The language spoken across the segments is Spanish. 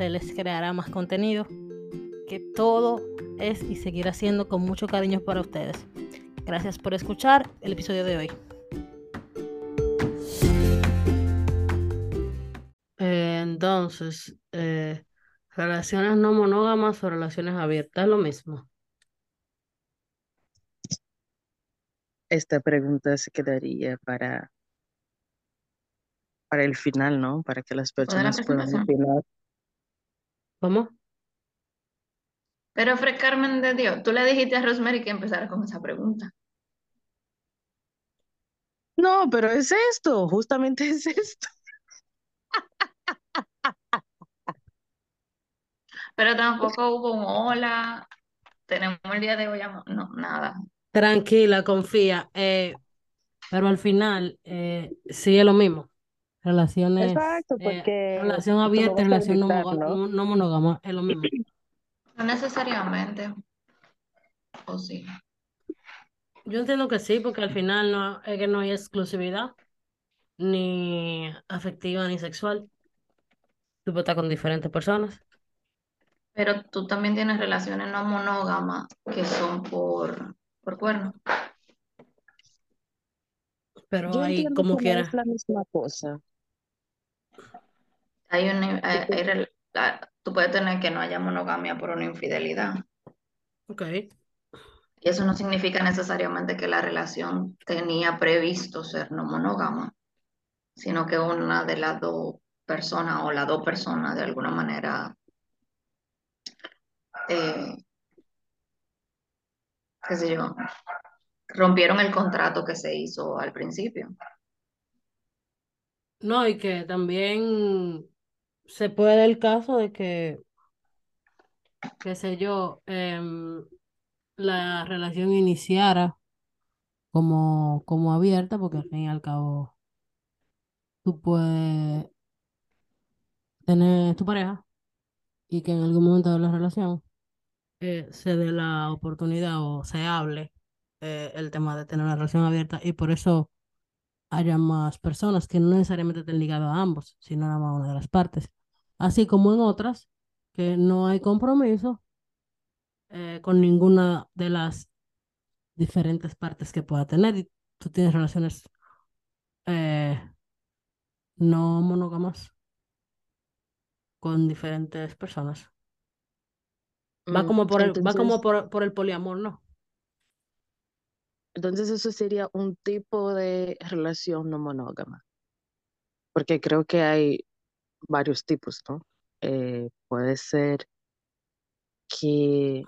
se les creará más contenido, que todo es y seguirá siendo con mucho cariño para ustedes. Gracias por escuchar el episodio de hoy. Entonces, eh, relaciones no monógamas o relaciones abiertas, ¿es lo mismo? Esta pregunta se quedaría para, para el final, ¿no? Para que las personas puedan opinar. ¿Cómo? Pero, Fred Carmen de Dios, tú le dijiste a Rosemary que empezara con esa pregunta. No, pero es esto, justamente es esto. Pero tampoco hubo un hola, tenemos el día de hoy, no, nada. Tranquila, confía. Eh, pero al final, eh, sí es lo mismo. Relaciones. Exacto, eh, porque. relación abierta, relación no, monógama, es lo mismo. No necesariamente. ¿O sí? Yo entiendo que sí, porque al final no, es que no hay exclusividad, ni afectiva ni sexual. Tú puedes estar con diferentes personas. Pero tú también tienes relaciones no monógamas que son por, por cuerno. Pero Yo ahí como quiera. Es la misma cosa. Hay una, tú puedes tener que no haya monogamia por una infidelidad. Ok. Y eso no significa necesariamente que la relación tenía previsto ser no monógama, sino que una de las dos personas o las dos personas de alguna manera eh, qué sé yo, rompieron el contrato que se hizo al principio. No, y que también se puede dar el caso de que, qué sé yo, em, la relación iniciara como, como abierta, porque al fin y al cabo tú puedes tener tu pareja y que en algún momento de la relación eh, se dé la oportunidad o se hable eh, el tema de tener una relación abierta y por eso haya más personas que no necesariamente estén ligadas a ambos, sino nada más a una de las partes. Así como en otras que no hay compromiso eh, con ninguna de las diferentes partes que pueda tener y tú tienes relaciones no monógamas con diferentes personas. Va mm, como por el, va como por, por el poliamor, ¿no? Entonces eso sería un tipo de relación no monógama. Porque creo que hay varios tipos, ¿no? Eh, puede ser que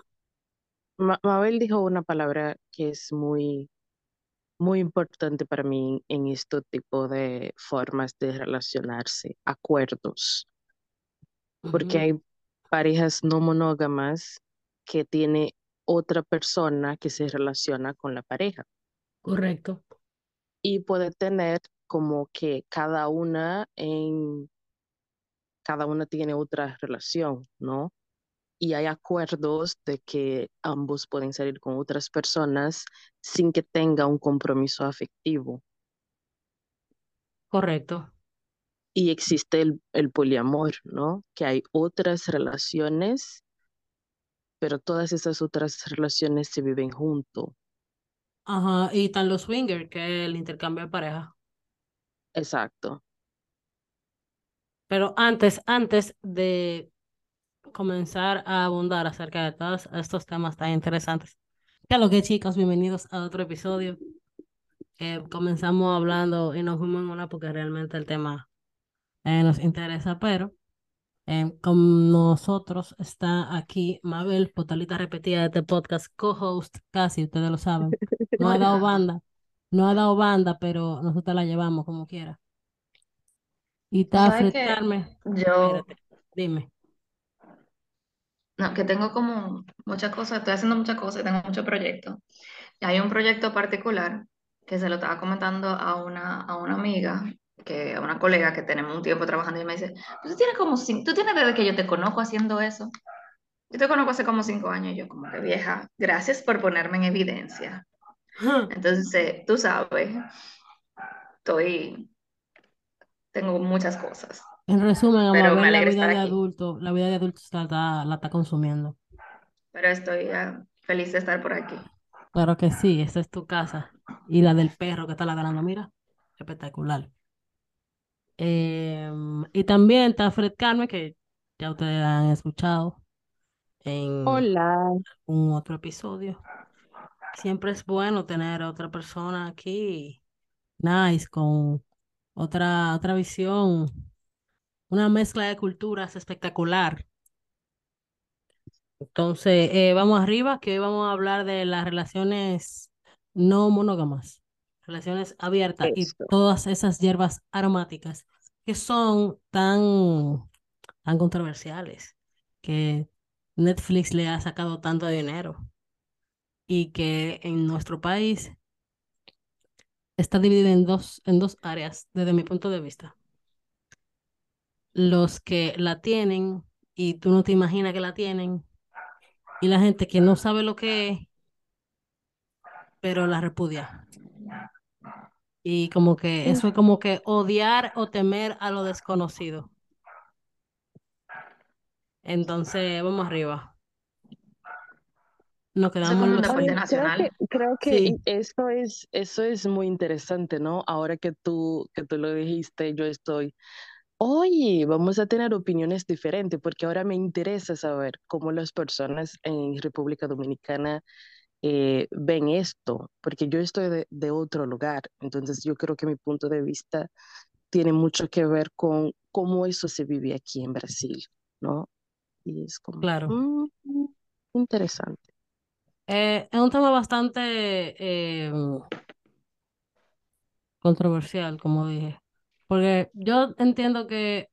Mabel dijo una palabra que es muy, muy importante para mí en este tipo de formas de relacionarse, acuerdos. Porque hay parejas no monógamas que tiene otra persona que se relaciona con la pareja. Correcto. Y puede tener como que cada una en cada una tiene otra relación, ¿no? y hay acuerdos de que ambos pueden salir con otras personas sin que tenga un compromiso afectivo. Correcto. Y existe el, el poliamor, ¿no? Que hay otras relaciones, pero todas esas otras relaciones se viven junto. Ajá, y están los swingers, que es el intercambio de pareja. Exacto. Pero antes, antes de comenzar a abundar acerca de todos estos temas tan interesantes. ¿Qué lo que chicos? Bienvenidos a otro episodio. Eh, comenzamos hablando y nos fuimos en una porque realmente el tema eh, nos interesa, pero eh, con nosotros está aquí Mabel, potalita repetida de este podcast, co-host, casi ustedes lo saben. No ha dado banda, no ha dado banda, pero nosotros la llevamos como quiera. Y está. Carmen. Yo, Espérate, dime. no, que tengo como muchas cosas, estoy haciendo muchas cosas, tengo muchos proyectos. Y hay un proyecto particular que se lo estaba comentando a una, a una amiga, que, a una colega que tenemos un tiempo trabajando y me dice, tú tienes como cinco, tú tienes desde que yo te conozco haciendo eso. Yo te conozco hace como cinco años y yo como que vieja, gracias por ponerme en evidencia. Entonces, tú sabes, estoy, tengo muchas cosas. En resumen, a Pero me Mabel la vida de aquí. adulto, la vida de adulto la está, la está consumiendo. Pero estoy ah, feliz de estar por aquí. Claro que sí, esta es tu casa. Y la del perro que está ladrando, mira, espectacular. Em, y también está Fred Carmen, que ya ustedes han escuchado en Hola. un otro episodio. Siempre es bueno tener a otra persona aquí, nice, con otra, otra visión, una mezcla de culturas espectacular. Entonces, eh, vamos arriba, que hoy vamos a hablar de las relaciones no monógamas, relaciones abiertas y todas esas hierbas aromáticas que son tan, tan controversiales, que Netflix le ha sacado tanto dinero y que en nuestro país está dividida en dos, en dos áreas, desde mi punto de vista. Los que la tienen y tú no te imaginas que la tienen, y la gente que no sabe lo que es, pero la repudia. Y como que eso es como que odiar o temer a lo desconocido. Entonces, vamos arriba. Nos quedamos en swingers. Creo que, nacional. creo que Sí. eso es, eso es muy interesante, ¿no? Ahora que tú, que tú lo dijiste, yo estoy, oye, vamos a tener opiniones diferentes, porque ahora me interesa saber cómo las personas en República Dominicana eh, ven esto, porque yo estoy de, de otro lugar, entonces yo creo que mi punto de vista tiene mucho que ver con cómo eso se vive aquí en Brasil, ¿no? Y es como, Claro. mm, interesante. Eh, es un tema bastante eh, controversial, como dije. Porque yo entiendo que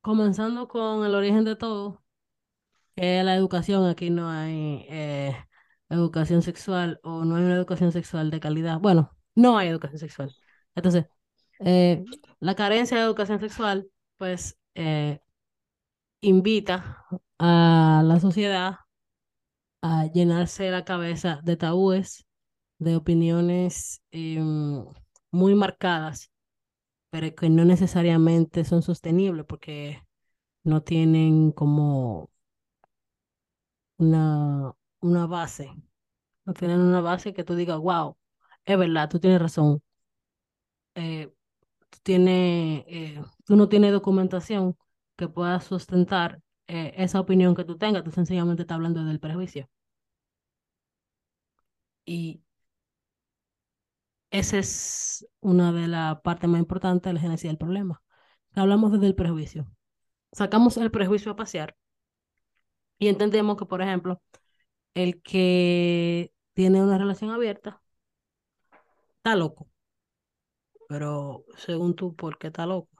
comenzando con el origen de todo, que es la educación, aquí no hay eh, educación sexual o no hay una educación sexual de calidad. Bueno, no hay educación sexual. Entonces, eh, la carencia de educación sexual, pues, invita a la sociedad a llenarse la cabeza de tabúes, de opiniones em, muy marcadas, pero que no necesariamente son sostenibles porque no tienen como una, una base, no tienen una base que tú digas, wow, es verdad, tú tienes razón. Eh, tú, tienes, eh, tú no tienes documentación que pueda sustentar eh, esa opinión que tú tengas, tú sencillamente estás hablando del prejuicio. Y esa es una de las partes más importantes de la génesis del problema. Hablamos desde el prejuicio. Sacamos el prejuicio a pasear y entendemos que, por ejemplo, el que tiene una relación abierta está loco. Pero según tú, ¿por qué está loco?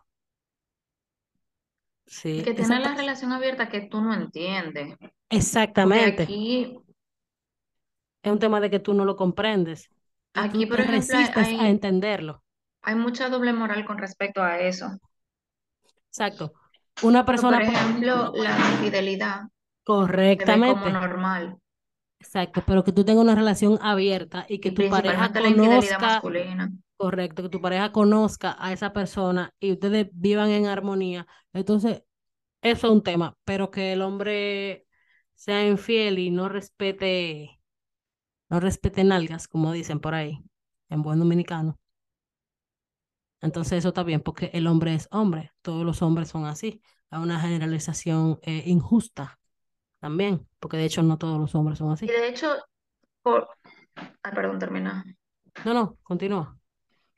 Sí, que tiene la relación abierta que tú no entiendes. Porque exactamente. aquí, Es un tema de que tú no lo comprendes aquí, por ejemplo, hay, a entenderlo. hay mucha doble moral con respecto a eso. Exacto. Una persona, por por ejemplo, la infidelidad Correctamente. como normal. Exacto, pero que tú tengas una relación abierta y que Y tu pareja la conozca, masculina. Correcto, que tu pareja conozca a esa persona y ustedes vivan en armonía. Entonces, eso es un tema, pero que el hombre sea infiel y no respete, no respete nalgas, como dicen por ahí, en buen dominicano. Entonces eso está bien, porque el hombre es hombre, todos los hombres son así. Hay una generalización eh, injusta también, porque de hecho no todos los hombres son así. Y de hecho, por... Ay, perdón, termina. No, no, continúa.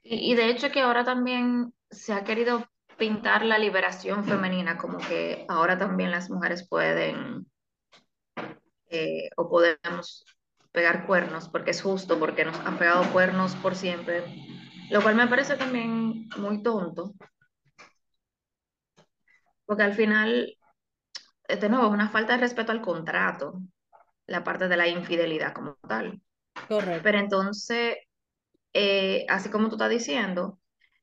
Y, y de hecho que ahora también se ha querido pintar la liberación femenina, como que ahora también las mujeres pueden eh, o podemos pegar cuernos, porque es justo, porque nos han pegado cuernos por siempre, lo cual me parece también muy tonto, porque al final, eh, de nuevo, es una falta de respeto al contrato, la parte de la infidelidad como tal. Correcto. Pero entonces, eh, así como tú estás diciendo,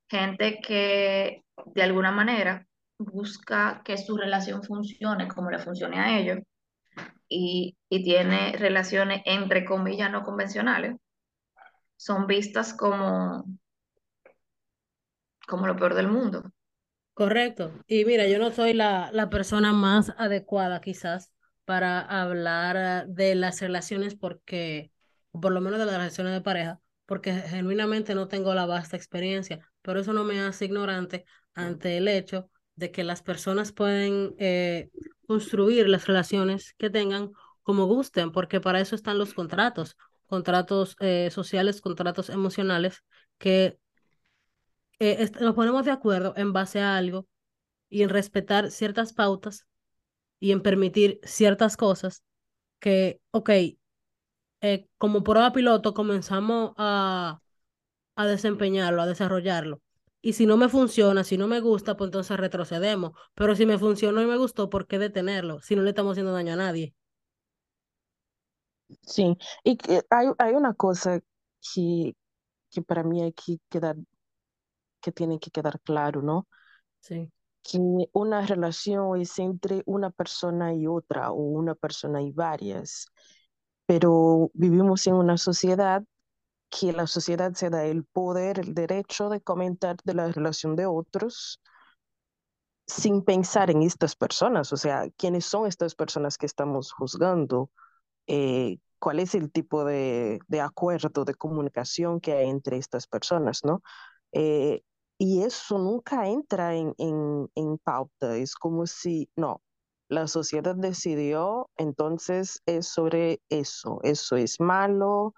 gente que de alguna manera busca que su relación funcione como le funcione a ellos y, y tiene relaciones entre comillas no convencionales, son vistas como, como lo peor del mundo. Correcto. Y mira, yo no soy la, la persona más adecuada quizás para hablar de las relaciones porque, por lo menos de las relaciones de pareja, porque genuinamente no tengo la vasta experiencia, pero eso no me hace ignorante ante el hecho de que las personas pueden eh, construir las relaciones que tengan como gusten, porque para eso están los contratos, contratos eh, sociales, contratos emocionales, que eh, nos ponemos de acuerdo en base a algo y en respetar ciertas pautas y en permitir ciertas cosas que, ok, eh, como prueba piloto comenzamos a, a desempeñarlo, a desarrollarlo. Y si no me funciona, si no me gusta, pues entonces retrocedemos. Pero si me funcionó y me gustó, ¿por qué detenerlo? Si no le estamos haciendo daño a nadie. Sí, y hay, hay una cosa que, que para mí hay que quedar, que tiene que quedar claro, ¿no? Sí. Que una relación es entre una persona y otra, o una persona y varias, pero vivimos en una sociedad que la sociedad se da el poder, el derecho de comentar de la relación de otros sin pensar en estas personas, o sea, quiénes son estas personas que estamos juzgando, eh, cuál es el tipo de, de, acuerdo, de comunicación que hay entre estas personas, ¿no? Eh, y eso nunca entra en, en, en pauta, es como si, no, la sociedad decidió, entonces es sobre eso, eso es malo,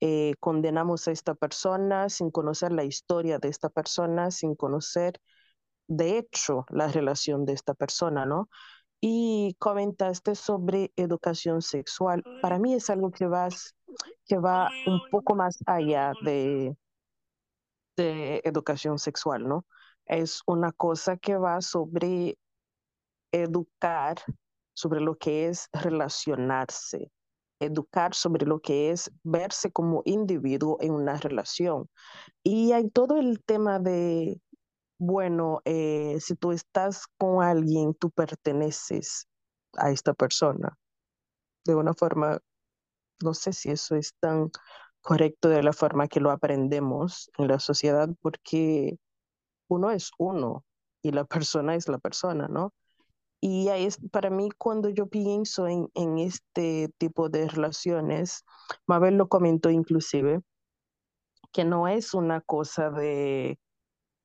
eh, condenamos a esta persona sin conocer la historia de esta persona, sin conocer de hecho la relación de esta persona, ¿no? Y comentaste sobre educación sexual. Para mí es algo que va, que va un poco más allá de, de educación sexual, ¿no? Es una cosa que va sobre educar sobre lo que es relacionarse, educar sobre lo que es verse como individuo en una relación. Y hay todo el tema de, bueno, eh, si tú estás con alguien, tú perteneces a esta persona. De una forma, no sé si eso es tan correcto de la forma que lo aprendemos en la sociedad, porque uno es uno y la persona es la persona, ¿no? Y ahí es, para mí, cuando yo pienso en, en este tipo de relaciones, Mabel lo comentó inclusive, que no es una cosa de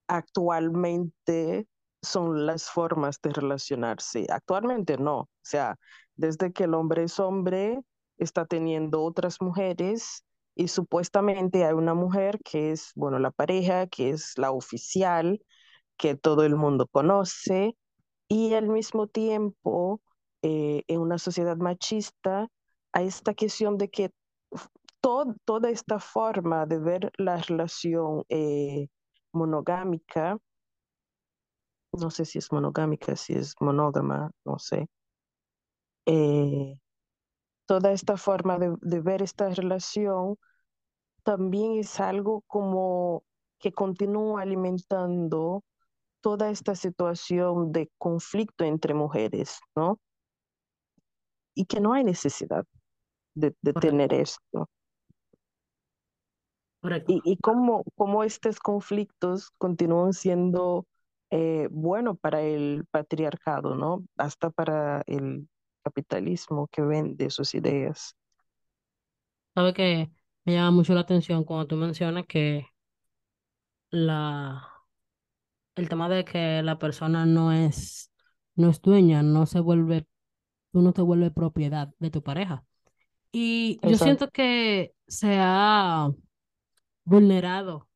actualmente son las formas de relacionarse. Actualmente no. O sea, desde que el hombre es hombre, está teniendo otras mujeres y supuestamente hay una mujer que es, bueno, la pareja, que es la oficial, que todo el mundo conoce y al mismo tiempo, eh, en una sociedad machista, hay esta cuestión de que todo, toda esta forma de ver la relación eh, monogámica, no sé si es monogámica, si es monógama, no sé. Eh, toda esta forma de, de ver esta relación también es algo como que continúa alimentando toda esta situación de conflicto entre mujeres, ¿no? y que no hay necesidad de, tener esto. Correcto. Y, y cómo, cómo estos conflictos continúan siendo eh, bueno para el patriarcado, ¿no? Hasta para el capitalismo que vende sus ideas. Sabe que me llama mucho la atención cuando tú mencionas que la, el tema de que la persona no es, no es dueña, no se vuelve, tú no te vuelves propiedad de tu pareja. Y yo siento que se ha vulnerado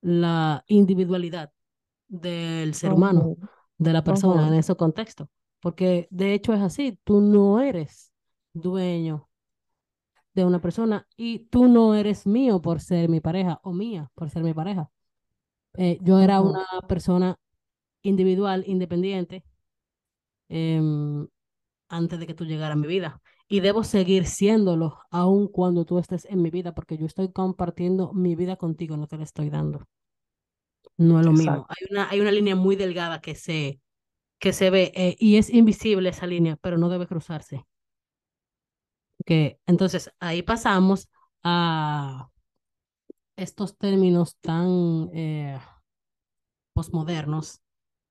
la individualidad del ser humano, de la persona en ese contexto. Porque de hecho es así, tú no eres dueño de una persona y tú no eres mío por ser mi pareja o mía por ser mi pareja. Eh, yo era una persona individual, independiente, em, antes de que tú llegaras a mi vida. Y debo seguir siéndolo aun cuando tú estés en mi vida, porque yo estoy compartiendo mi vida contigo, no te la estoy dando. No es lo mismo. Hay una, hay una línea muy delgada que se, que se ve eh, y es invisible esa línea, pero no debe cruzarse. Que, entonces, ahí pasamos a estos términos tan eh, posmodernos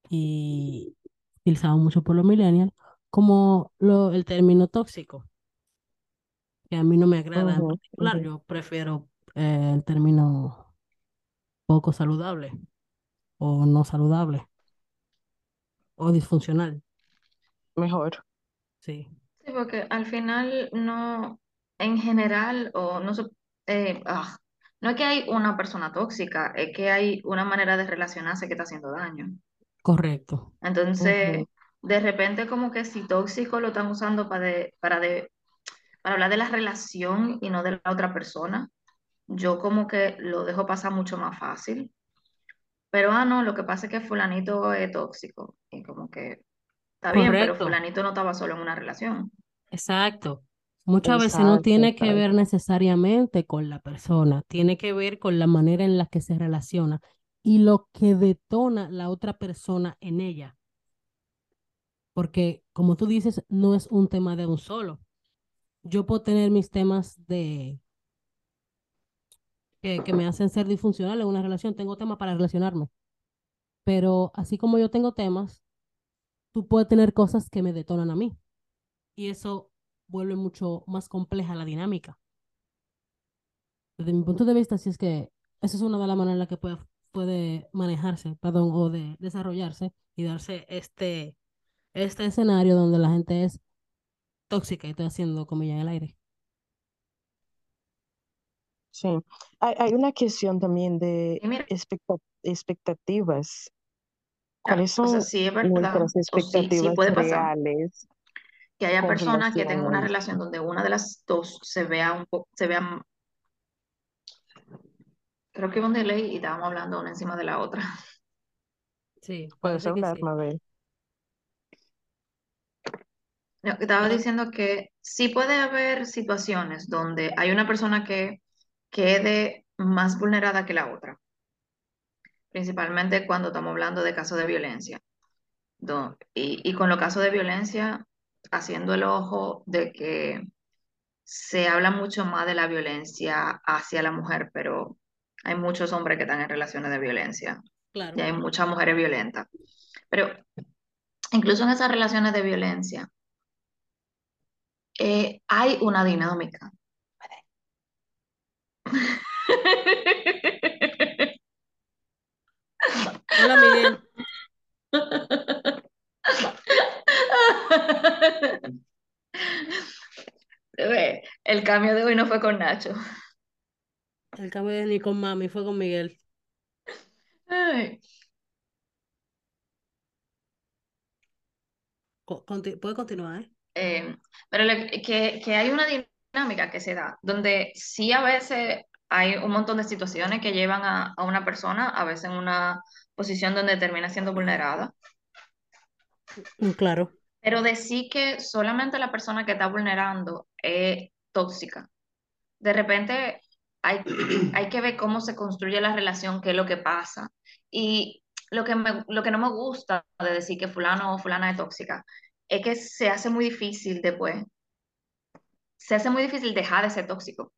y utilizados mucho por los millennials, como lo, el término tóxico, que a mí no me agrada en particular. Yo prefiero eh, el término poco saludable o no saludable o disfuncional. Mejor. Sí, Sí, porque al final no, en general, o no sé, eh, ah, no es que hay una persona tóxica, es que hay una manera de relacionarse que está haciendo daño. correcto. Entonces, de repente como que si tóxico lo están usando para, de- para, de, para hablar de la relación y no de la otra persona, yo como que lo dejo pasar mucho más fácil. Pero, ah, no, lo que pasa es que fulanito es tóxico. Y como que está bien, pero fulanito no estaba solo en una relación. Exacto. Muchas veces no Exacto, tiene que ver necesariamente con la persona, tiene que ver con la manera en la que se relaciona y lo que detona la otra persona en ella. Porque, como tú dices, no es un tema de un solo. Yo puedo tener mis temas de que, que me hacen ser disfuncional en una relación, tengo temas para relacionarme, pero así como yo tengo temas, tú puedes tener cosas que me detonan a mí y eso vuelve mucho más compleja la dinámica. Desde mi punto de vista, sí es que esa es una de las maneras en las que puede, puede manejarse, perdón, o de desarrollarse y darse este, este escenario donde la gente es tóxica y estoy haciendo comillas en el aire. Sí. Hay, hay una cuestión también de expectativas. ah, ¿Cuáles o sea, son sí es verdad, nuestras o sí, sí expectativas puede pasar reales que haya personas que tengan a una relación donde una de las dos se vea un poco, se vea, creo que un delay y estábamos hablando una encima de la otra. Sí, Puedes parece que hablar, sí. Mabel. No, Estaba diciendo que sí puede haber situaciones donde hay una persona que quede más vulnerada que la otra, principalmente cuando estamos hablando de casos de violencia. Y, y con los casos de violencia, haciendo el ojo de que se habla mucho más de la violencia hacia la mujer, pero hay muchos hombres que están en relaciones de violencia y hay muchas mujeres violentas. Pero incluso en esas relaciones de violencia, eh, hay una dinámica. Hola, Miguel. El cambio de hoy no fue con Nacho. El cambio de ni con mami fue con Miguel. Ay, Co- conti- puede continuar, ¿eh? eh, pero le- que, que hay una dinámica que se da, donde sí a veces hay un montón de situaciones que llevan a, a una persona, a veces en una posición donde termina siendo vulnerada, Claro. pero decir que solamente la persona que está vulnerando es tóxica. De repente hay, hay que ver cómo se construye la relación, qué es lo que pasa. Y lo que, me- lo que no me gusta de decir que fulano o fulana es tóxica es que se hace muy difícil después se hace muy difícil dejar de ser tóxico.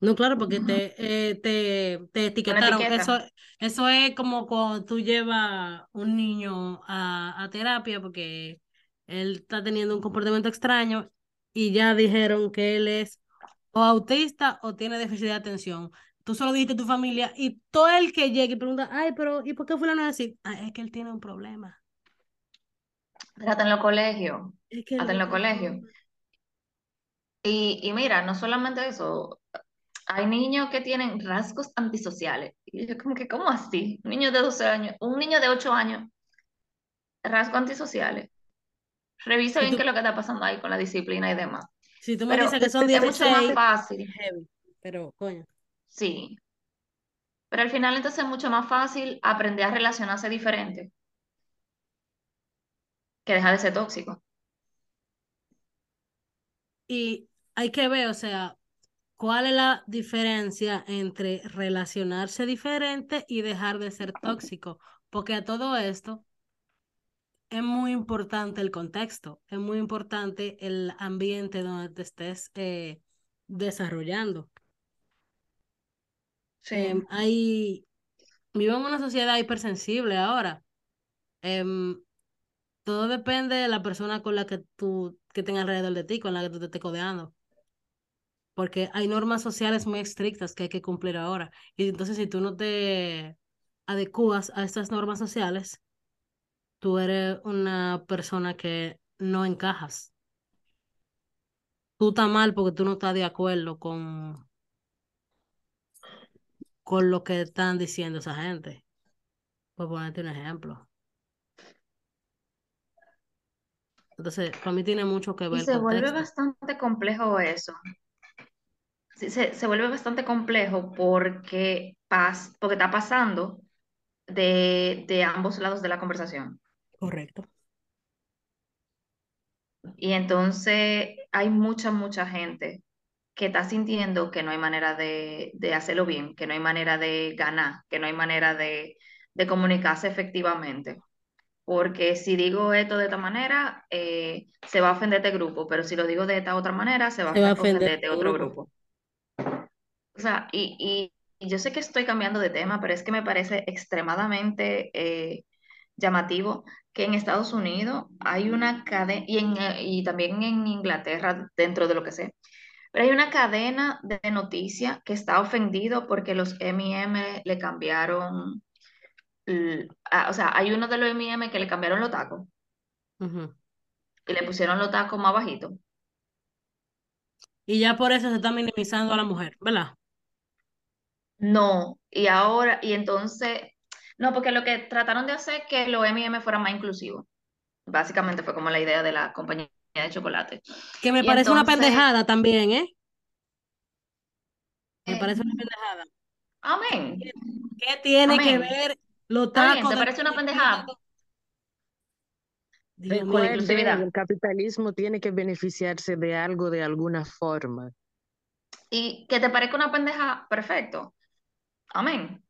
No, claro, porque Ujú. te, eh, te, te etiquetaron. etiqueta. Eso, eso es como cuando tú llevas un niño a, a terapia porque él está teniendo un comportamiento extraño y ya dijeron que él es o autista o tiene déficit de atención. Tú solo dijiste a tu familia y todo el que llegue y pregunta, ay, pero ¿y por qué fulano es así? Ah, es que él tiene un problema. Hasta en los colegios. Es que Hasta en los colegios. Y, y mira, no solamente eso, hay niños que tienen rasgos antisociales. Y yo como que, ¿cómo así? Un niño de 12 años, un niño de 8 años, rasgos antisociales. Revisa bien qué es lo que está pasando ahí con la disciplina y demás. Si tú me Pero dices que son es mucho más 16, fácil, heavy, pero coño. sí. Pero al final entonces es mucho más fácil aprender a relacionarse diferente que dejar de ser tóxico. Y hay que ver, o sea, cuál es la diferencia entre relacionarse diferente y dejar de ser tóxico. Porque a todo esto es muy importante el contexto, es muy importante el ambiente donde te estés eh, desarrollando. Sí. Hay, vivimos en una sociedad hipersensible ahora. Em, todo depende de la persona con la que tú, que tenga alrededor de ti, con la que tú te estés codeando. Porque hay normas sociales muy estrictas que hay que cumplir ahora. Y entonces si tú no te adecuas a estas normas sociales, tú eres una persona que no encajas. Tú estás mal porque tú no estás de acuerdo con, con lo que están diciendo esa gente. Por ponerte un ejemplo. Entonces, para mí tiene mucho que Y ver el se vuelve bastante complejo eso. Se, se vuelve bastante complejo porque, pas, porque está pasando de, de ambos lados de la conversación. Correcto. Y entonces hay mucha, mucha gente que está sintiendo que no hay manera de, de hacerlo bien, que no hay manera de ganar, que no hay manera de, de comunicarse efectivamente. Porque si digo esto de esta manera, eh, se va a ofender este grupo, pero si lo digo de esta otra manera, se va Se va a ofender este otro grupo. O sea, y, y- yo sé que estoy cambiando de tema, pero es que me parece extremadamente eh, llamativo que en Estados Unidos hay una cadena, y, en, y también en Inglaterra, dentro de lo que sé, pero hay una cadena de noticias que está ofendido porque los M&M le cambiaron, ah, o sea, hay uno de los M&M que le cambiaron los tacos y le pusieron los tacos más bajitos. Y ya por eso se está minimizando a la mujer, ¿verdad? No, y ahora, y entonces, no, porque lo que trataron de hacer es que los M&M fueran más inclusivos. Básicamente fue como la idea de la compañía de chocolate. Que me Y parece una entonces- pendejada también, ¿eh? Me Eh, parece una pendejada. Amén. ¿Qué tiene que Amén. ver los Está bien, tacos ¿te de- parece una de- pendejada? Dios mío, Recuerde, inclusividad. el capitalismo tiene que beneficiarse de algo de alguna forma. Y que te parezca una pendeja, perfecto. Amén.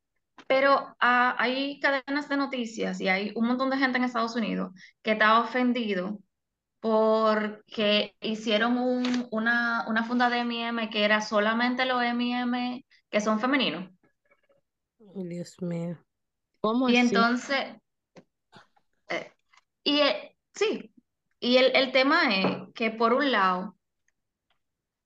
Pero ah, hay cadenas de noticias y hay un montón de gente en Estados Unidos que está ofendido porque hicieron un- una, una funda de M&M que era solamente los M&M que son femeninos. Dios mío. ¿Cómo Y así? entonces, eh, y eh, sí, y el, el tema es que por un lado,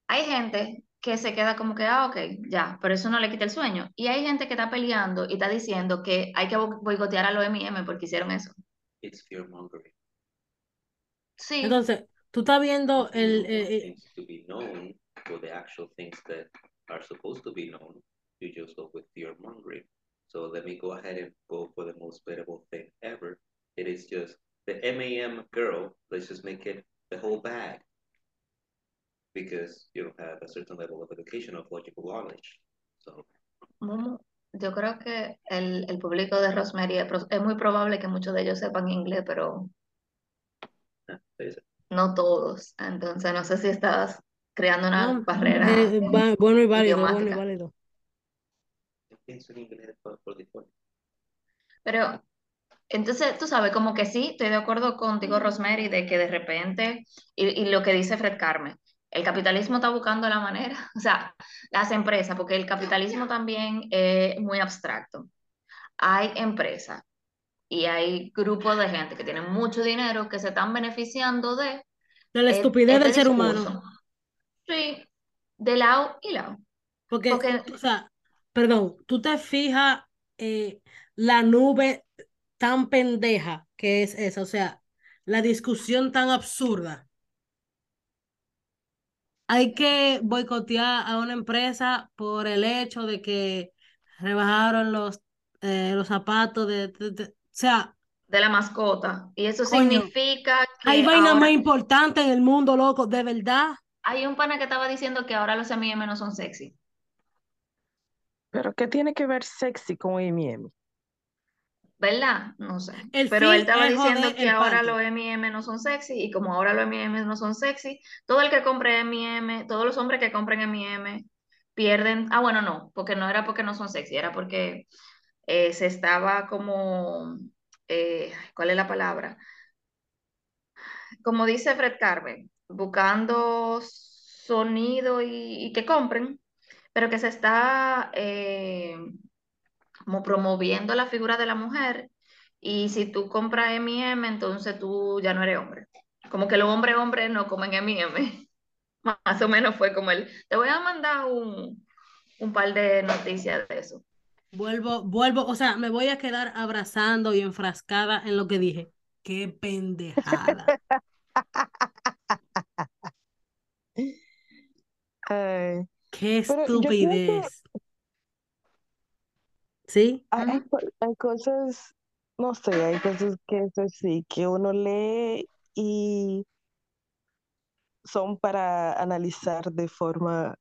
hay gente que se queda como que, ah, ok, ya, pero eso no le quita el sueño. Y hay gente que está peleando y está diciendo que hay que bo- boicotear a los M&M porque hicieron eso. It's fear mongering. Sí, Entonces, tú estás viendo el... eh, eh, the actual things that are supposed to be known, you just go with fear mongering. So let me go ahead and go for the most bearable thing ever. It is just the MAM girl. Let's just make it the whole bag because you don't have a certain level of education of logical knowledge. So Mumu, yo creo que el, el público de Rosemary es, muy probable que muchos de ellos sepan inglés, pero eh, it. no todos. Entonces, no sé si estás creando una no, barrera. eh, va- bueno y válido, bueno y válido. Pienso en inglés por, por default. Pero entonces, tú sabes, como que sí, estoy de acuerdo contigo, Rosemary, de que de repente, y, y lo que dice Fred Carmen, el capitalismo está buscando la manera, o sea, las empresas, porque el capitalismo también es muy abstracto. Hay empresas y hay grupos de gente que tienen mucho dinero que se están beneficiando de... De la eh, estupidez este del ser discurso. humano. Sí, de lado y lado. Porque, Porque- o sea, perdón, tú te fijas eh, la nube tan pendeja que es esa, o sea, la discusión tan absurda. Hay que boicotear a una empresa por el hecho de que rebajaron los, eh, los zapatos de, de- de- o sea, de la mascota. Y eso Coño, significa que hay vaina ahora- más importante en el mundo, loco, de verdad. hay un pana que estaba diciendo que ahora los M&M no son sexy. Pero ¿qué tiene que ver sexy con M&M? ¿Verdad? No sé. El Pero él estaba es diciendo que ahora los M&M no son sexy y como ahora los M&M no son sexy, todo el que compre M&M, todos los hombres que compren M&M pierden. Ah, bueno, no, porque no era porque no son sexy, era porque eh, se estaba como, eh, ¿cuál es la palabra? Como dice Fred Carver, buscando sonido y, y que compren, pero que se está eh, como promoviendo la figura de la mujer y si tú compras M&M, entonces tú ya no eres hombre. Como que los hombres hombres no comen M&M. Más o menos fue como el, te voy a mandar un, un par de noticias de eso. Vuelvo, vuelvo, o sea, me voy a quedar abrazando y enfrascada en lo que dije. Qué pendejada. Ay, Qué yo estupidez. ¿Sí? hay, hay cosas, no sé, hay cosas que eso sí, que uno lee y son para analizar de forma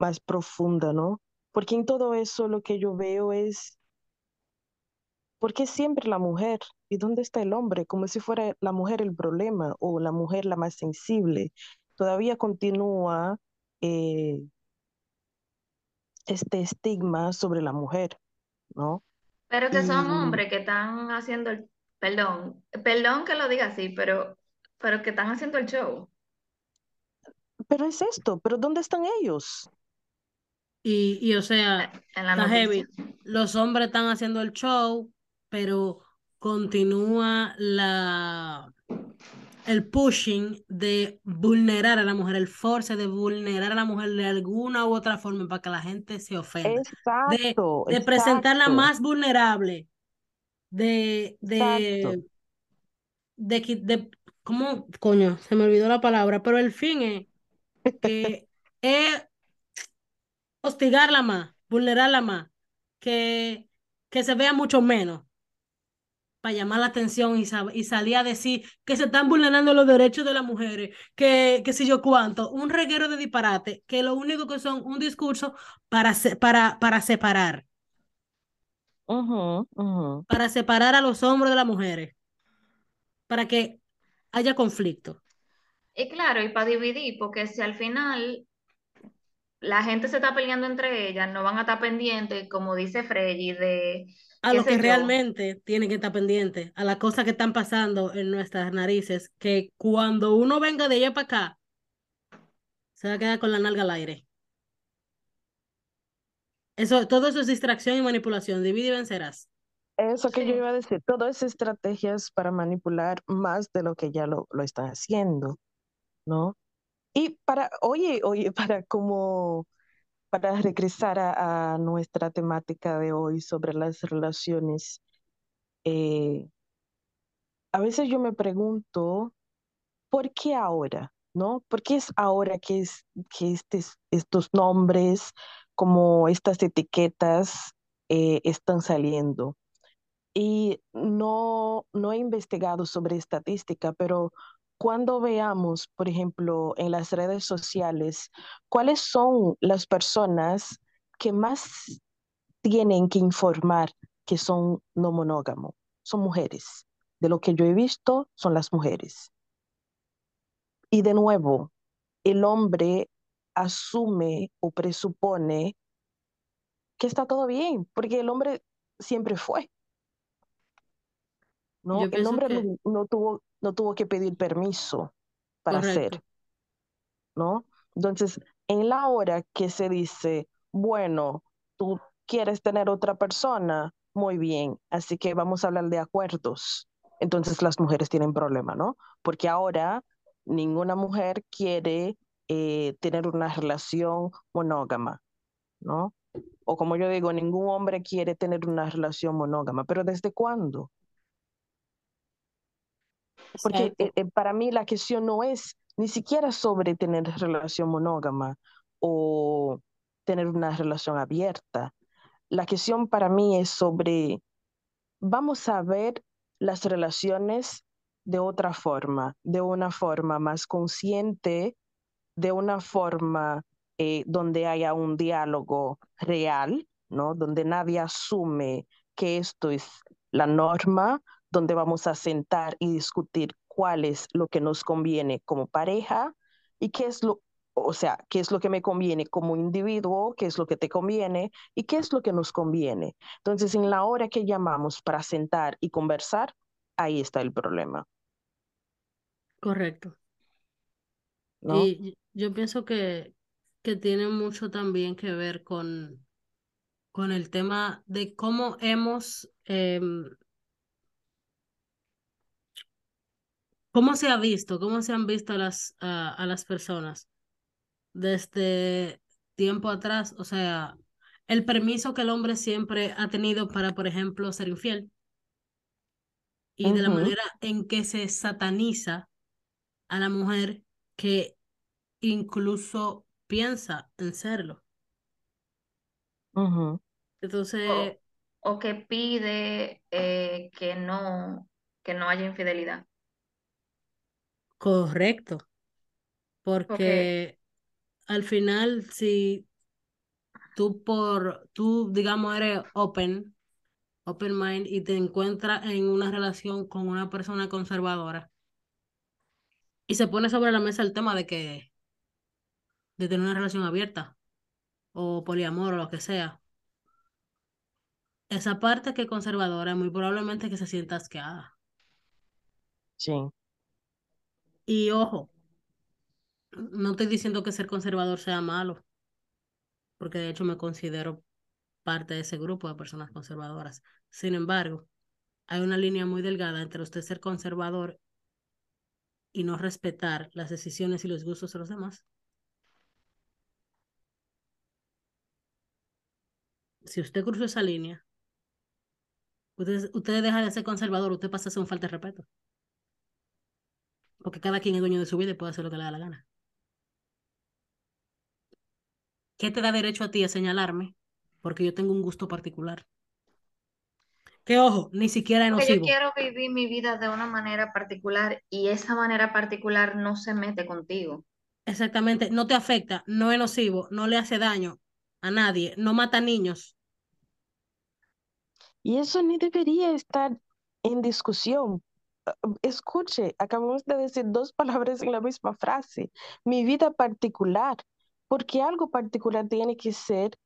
más profunda, ¿no? Porque en todo eso lo que yo veo es, ¿por qué siempre la mujer? ¿Y dónde está el hombre? Como si fuera la mujer el problema o la mujer la más sensible. Todavía continúa eh, este estigma sobre la mujer, ¿no? Pero que son Y- hombres que están haciendo el, perdón, perdón que lo diga así, pero, pero que están haciendo el show. Pero es esto, pero ¿dónde están ellos? Y, y o sea, en la está heavy. Los hombres están haciendo el show, pero continúa la el pushing de vulnerar a la mujer, el force de vulnerar a la mujer de alguna u otra forma para que la gente se ofenda. De, Exacto, de presentarla exacto, más vulnerable, de, de, de, qui- de, ¿cómo? Coño, se me olvidó la palabra, pero el fin es que es hostigarla más, vulnerarla más, que, que se vea mucho menos para llamar la atención y, sab- y salir a decir que se están vulnerando los derechos de las mujeres, que, que sé yo cuánto, un reguero de disparate, que lo único que son un discurso para, se- para, para separar, para separar a los hombres de las mujeres, para que haya conflicto. Y claro, y para dividir, porque si al final la gente se está peleando entre ellas, no van a estar pendientes, como dice Freddy, de a lo que realmente tiene que estar pendiente, a las cosas que están pasando en nuestras narices, que cuando uno venga de allá para acá, se va a quedar con la nalga al aire. Eso, todo eso es distracción y manipulación. Divide y vencerás. Eso que yo iba a decir, todas estrategias para manipular más de lo que ya lo, lo están haciendo, ¿no? Y para, oye, oye, para como, para regresar a, nuestra temática de hoy sobre las relaciones, eh, a veces yo me pregunto, ¿por qué ahora? ¿No? ¿Por qué es ahora que, es, que estes- estos nombres, como estas etiquetas, eh, están saliendo? Y no, no he investigado sobre estadística, pero cuando veamos, por ejemplo, en las redes sociales, cuáles son las personas que más tienen que informar que son no monógamos, son mujeres. De lo que yo he visto, son las mujeres. Y de nuevo, el hombre asume o presupone que está todo bien, porque el hombre siempre fue. ¿No? Yo El hombre que- no, no tuvo, no tuvo que pedir permiso para Correcto. hacer. ¿no? Entonces, en la hora que se dice, bueno, tú quieres tener otra persona, muy bien, así que vamos a hablar de acuerdos. Entonces las mujeres tienen problema, ¿no? Porque ahora ninguna mujer quiere eh, tener una relación monógama, ¿no? O como yo digo, ningún hombre quiere tener una relación monógama, pero ¿desde cuándo? Porque eh, eh, para mí la cuestión no es ni siquiera sobre tener relación monógama o tener una relación abierta. La cuestión para mí es sobre, vamos a ver las relaciones de otra forma, de una forma más consciente, de una forma eh, donde haya un diálogo real, ¿no? Donde nadie asume que esto es la norma, donde vamos a sentar y discutir cuál es lo que nos conviene como pareja y qué es lo, o sea, qué es lo que me conviene como individuo, qué es lo que te conviene y qué es lo que nos conviene. Entonces, en la hora que llamamos para sentar y conversar, ahí está el problema, Correcto. ¿no? Y yo pienso que, que tiene mucho también que ver con, con el tema de cómo hemos, em, cómo se ha visto, cómo se han visto a las, a, a las personas desde tiempo atrás. O sea, el permiso que el hombre siempre ha tenido para, por ejemplo, ser infiel. Y de la manera en que se sataniza a la mujer que incluso piensa en serlo. Entonces, O, o que pide eh, que no, que no haya infidelidad. Correcto, Porque, al final, si tú por, tú, digamos, eres open, open mind y te encuentras en una relación con una persona conservadora y se pone sobre la mesa el tema de que, de tener una relación abierta o poliamor o lo que sea, esa parte que es conservadora muy probablemente que se sienta asqueada. Sí, Y ojo, no estoy diciendo que ser conservador sea malo, porque de hecho me considero parte de ese grupo de personas conservadoras. Sin embargo, hay una línea muy delgada entre usted ser conservador y no respetar las decisiones y los gustos de los demás. Si usted cruza esa línea, usted, usted deja de ser conservador, usted pasa a ser un falta de respeto. Porque cada quien es dueño de su vida y puede hacer lo que le da la gana. ¿Qué te da derecho a ti a señalarme? Porque yo tengo un gusto particular. Que ojo, ni siquiera es porque yo nocivo. quiero vivir mi vida de una manera particular y esa manera particular no se mete contigo. Exactamente, no te afecta, no es nocivo, no le hace daño a nadie, no mata niños. Y eso ni debería estar en discusión. Escuche, acabamos de decir dos palabras en la misma frase. Mi vida particular, porque algo particular tiene que ser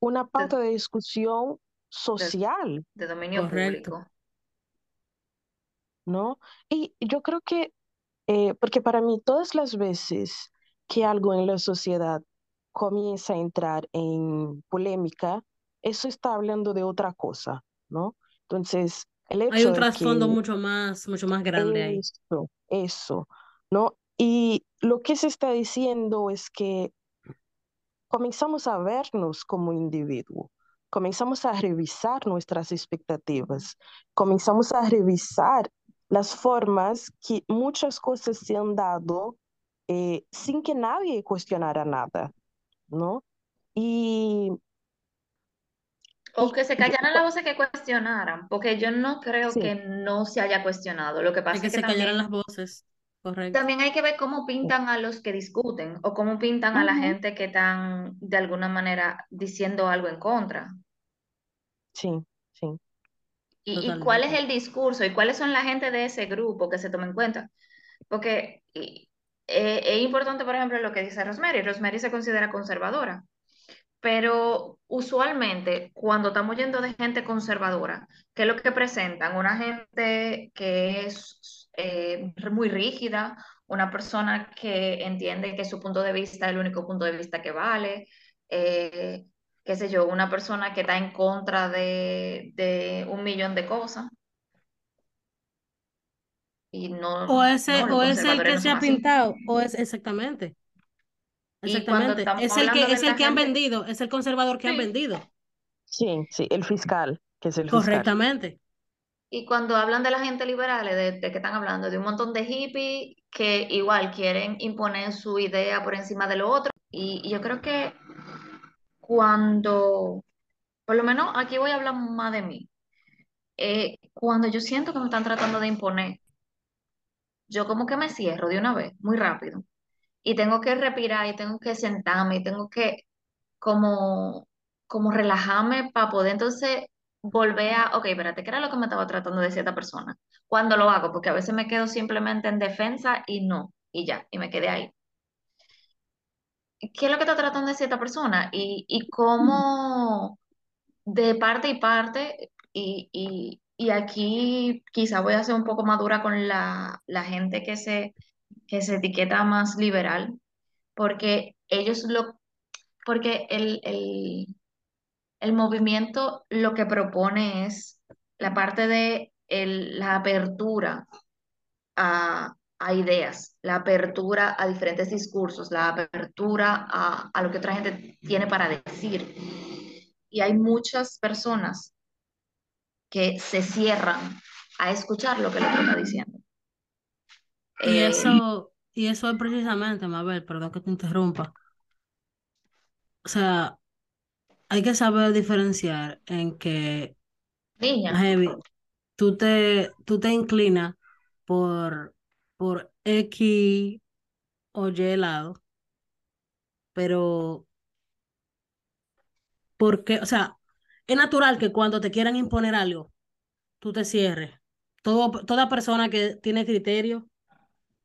una pauta de discusión social, De dominio Correcto. público. ¿no? Y yo creo que, eh, porque para mí todas las veces que algo en la sociedad comienza a entrar en polémica, eso está hablando de otra cosa, ¿no? Entonces, el Hay hecho un de trasfondo que mucho más, mucho más grande ahí. eso, eso, ¿no? Y lo que se está diciendo es que comenzamos a vernos como individuo, comenzamos a revisar nuestras expectativas, comenzamos a revisar las formas que muchas cosas se han dado eh, sin que nadie cuestionara nada, ¿no? Y, O que se callaran las voces que cuestionaran, porque yo no creo sí, que no se haya cuestionado. Lo que pasa que es que se callaran también, las voces. Correcto. también hay que ver cómo pintan a los que discuten o cómo pintan a la gente que están de alguna manera diciendo algo en contra. sí, sí, ¿Y, y cuál es el discurso y cuáles son la gente de ese grupo que se toma en cuenta? Porque eh, es importante, por ejemplo, lo que dice Rosemary. Rosemary se considera conservadora, pero usualmente cuando estamos yendo de gente conservadora, ¿qué es lo que presentan? Una gente que es eh, muy rígida una persona que entiende que su punto de vista es el único punto de vista que vale, eh, qué sé yo, una persona que está en contra de, de un millón de cosas. Y no, O ese, no, o es el que se ha así. pintado, o es exactamente. Exactamente. Es el que, es el que han gente- vendido, es el conservador que han vendido. Sí, sí, el fiscal, que es el fiscal. Correctamente. Y cuando hablan de la gente liberal, ¿de, de qué están hablando? De un montón de hippies que igual quieren imponer su idea por encima de lo otro. Y, y yo creo que cuando, por lo menos aquí voy a hablar más de mí, Eh, cuando yo siento que me están tratando de imponer, yo como que me cierro de una vez, muy rápido. Y tengo que respirar y tengo que sentarme y tengo que como, como relajarme para poder entonces volver a, ok, espérate, ¿qué era lo que me estaba tratando de decir esta persona? Cuando lo hago, porque a veces me quedo simplemente en defensa y no, y ya, y me quedé ahí. ¿Qué es lo que está tratando de decir esta persona? Y, y cómo de parte y parte, y, y, y aquí quizá voy a ser un poco madura con la, la gente que se, que se etiqueta más liberal, porque ellos lo, porque el, el, el movimiento lo que propone es la parte de el- la apertura a, a ideas, la apertura a diferentes discursos, la apertura a, a lo que otra gente tiene para decir. Y hay muchas personas que se cierran a escuchar lo que el otro está diciendo. Y Eh, eso, y eso es precisamente, Mabel, perdón que te interrumpa. O sea, hay que saber diferenciar en que, niña, heavy, tú te, tú te inclinas por, por X o Y lado, pero porque, o sea, es natural que cuando te quieran imponer algo, tú te cierres. Todo, toda persona que tiene criterio,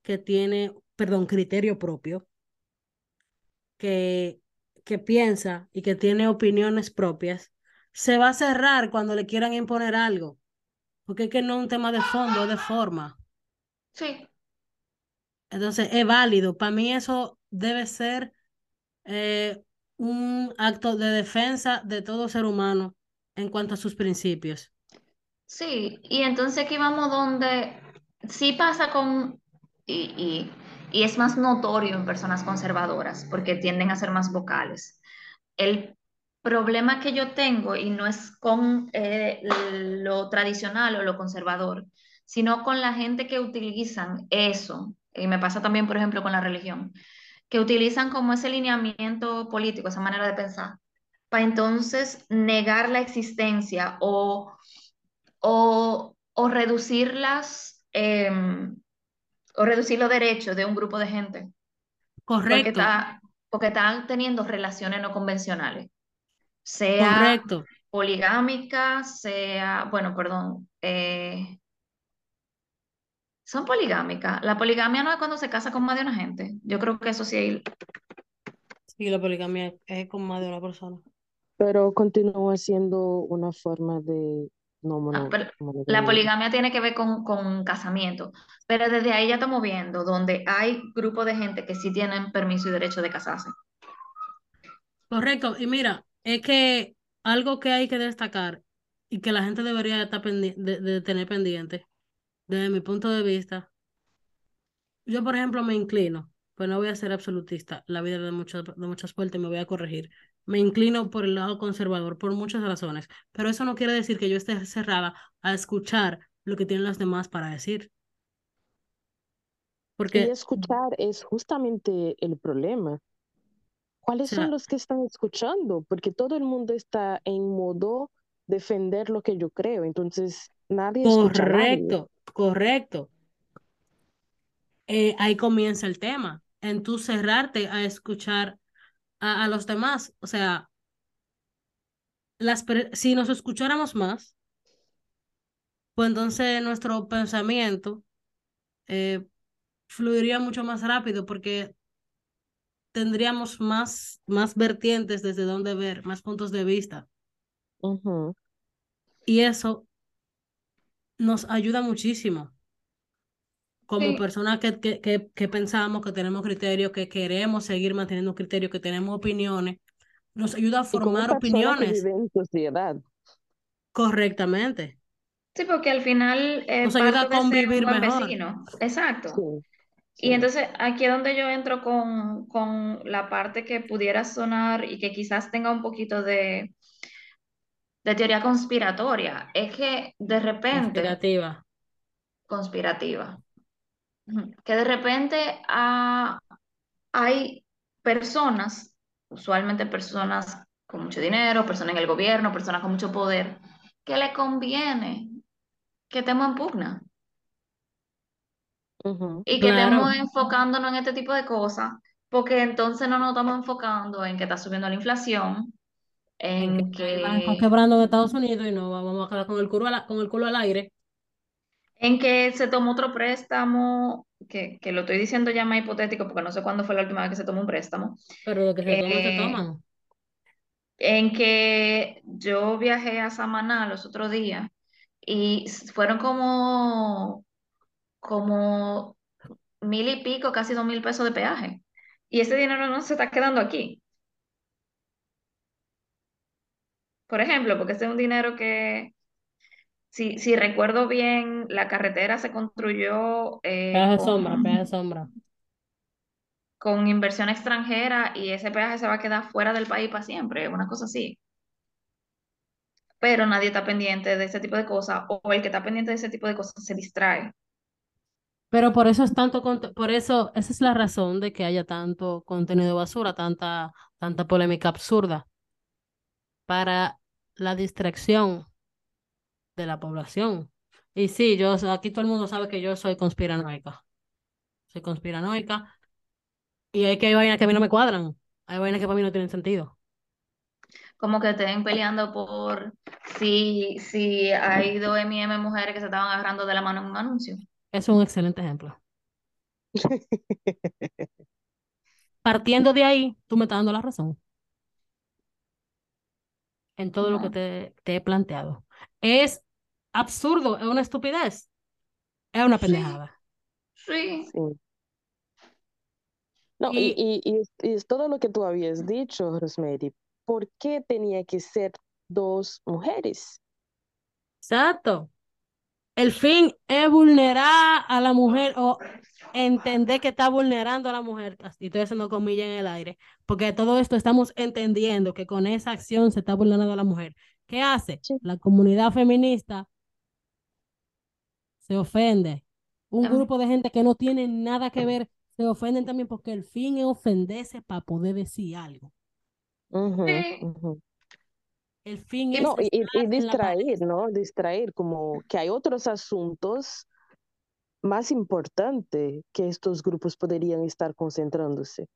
que tiene, perdón, criterio propio, que, que piensa y que tiene opiniones propias, se va a cerrar cuando le quieran imponer algo. Porque es que no es un tema de fondo, es de forma. sí, Entonces, es válido. Para mí eso debe ser eh, un acto de defensa de todo ser humano en cuanto a sus principios. sí. Y entonces aquí vamos donde sí pasa con, y, y, y es más notorio en personas conservadoras, porque tienden a ser más vocales. El problema que yo tengo, y no es con eh, lo tradicional o lo conservador, sino con la gente que utilizan eso, y me pasa también, por ejemplo, con la religión, que utilizan como ese lineamiento político, esa manera de pensar, para entonces negar la existencia o, o, o reducir las, em, o reducir los derechos de un grupo de gente, porque, Correcto, está, porque están teniendo relaciones no convencionales sea correcto. poligámica, sea, bueno, perdón, eh, son poligámicas. La poligamia no es cuando se casa con más de una gente. Yo creo que eso sí, Sí, la poligamia es con más de una persona. Pero continúa siendo una forma de no ah, mono- pero la poligamia tiene que ver con, con casamiento, pero desde ahí ya estamos viendo donde hay grupos de gente que sí tienen permiso y derecho de casarse. Correcto. Y mira, es que algo que hay que destacar y que la gente debería estar pendi- de, de tener pendiente, desde mi punto de vista, yo por ejemplo me inclino, pues no voy a ser absolutista, la vida de muchas, de muchas puertas me voy a corregir. Me inclino por el lado conservador por muchas razones, pero eso no quiere decir que yo esté cerrada a escuchar lo que tienen los demás para decir. Y Porque, escuchar es justamente el problema. o ¿Cuáles son los que están escuchando? Porque todo el mundo está en modo defender lo que yo creo, entonces nadie. correcto, correcto. Eh, ahí comienza el tema, en tú cerrarte a escuchar a, a los demás. O sea, las, si nos escucháramos más, pues entonces nuestro pensamiento eh, fluiría mucho más rápido porque tendríamos más, más vertientes desde donde ver, más puntos de vista. Y eso nos ayuda muchísimo como Sí. personas que, que, que, que pensamos, que tenemos criterios, que queremos seguir manteniendo un criterio, que tenemos opiniones, nos ayuda a formar opiniones en sociedad. correctamente. Sí, porque al final eh, Nos ayuda a convivir mejor. vecino. Exacto. Sí, Y entonces aquí es donde yo entro con, con la parte que pudiera sonar y que quizás tenga un poquito de, de teoría conspiratoria. Es que de repente, Conspirativa. conspirativa. Que de repente ah, hay personas, usualmente personas con mucho dinero, personas en el gobierno, personas con mucho poder, que le conviene que estemos en pugna. Y que Claro. estemos enfocándonos en este tipo de cosas, porque entonces no nos estamos enfocando en que está subiendo la inflación, En en que que, quebrando en Estados Unidos y no vamos a quedar con el culo, al- con el culo al aire. En que se tomó otro préstamo, que, que lo estoy diciendo ya más hipotético porque no sé cuándo fue la última vez que se tomó un préstamo, Pero lo que se se Eh, toman. en que yo viajé a Samaná los otros días y fueron como, como mil y pico, casi dos mil pesos de peaje. Y ese dinero no se está quedando aquí. Por ejemplo, porque ese es un dinero que, si, si recuerdo bien, la carretera se construyó eh, Peaje de con, sombra, peaje de sombra. con inversión extranjera y ese peaje se va a quedar fuera del país para siempre, una cosa así. Pero nadie está pendiente de ese tipo de cosas o el que está pendiente de ese tipo de cosas se distrae. Pero por eso es tanto, por eso, esa es la razón de que haya tanto contenido basura, tanta, tanta polémica absurda para la distracción de la población. Y sí, yo, aquí todo el mundo sabe que yo soy conspiranoica. Soy conspiranoica. Y hay que hay vainas que a mí no me cuadran. Hay vainas que para mí no tienen sentido. Como que estén peleando por si, si hay dos M&M mujeres que se estaban agarrando de la mano en un anuncio. Es un excelente ejemplo. Partiendo de ahí, tú me estás dando la razón en todo lo que te, te he planteado. Es absurdo, es una estupidez, es una pendejada. Sí, Sí. No, y, Y y, y es todo lo que tú habías dicho, Rosemary. ¿Por qué tenía que ser dos mujeres? exacto. El fin es vulnerar a la mujer o entender que está vulnerando a la mujer. Y estoy haciendo comillas en el aire, porque todo esto estamos entendiendo que con esa acción se está vulnerando a la mujer. ¿Qué hace? Sí. La comunidad feminista se ofende. Un grupo de gente que no tiene nada que ver se ofenden también porque el fin es ofenderse para poder decir algo. El fin es No, y, y- distraer. ¿no? Distraer, como que hay otros asuntos más importantes que estos grupos podrían estar concentrándose.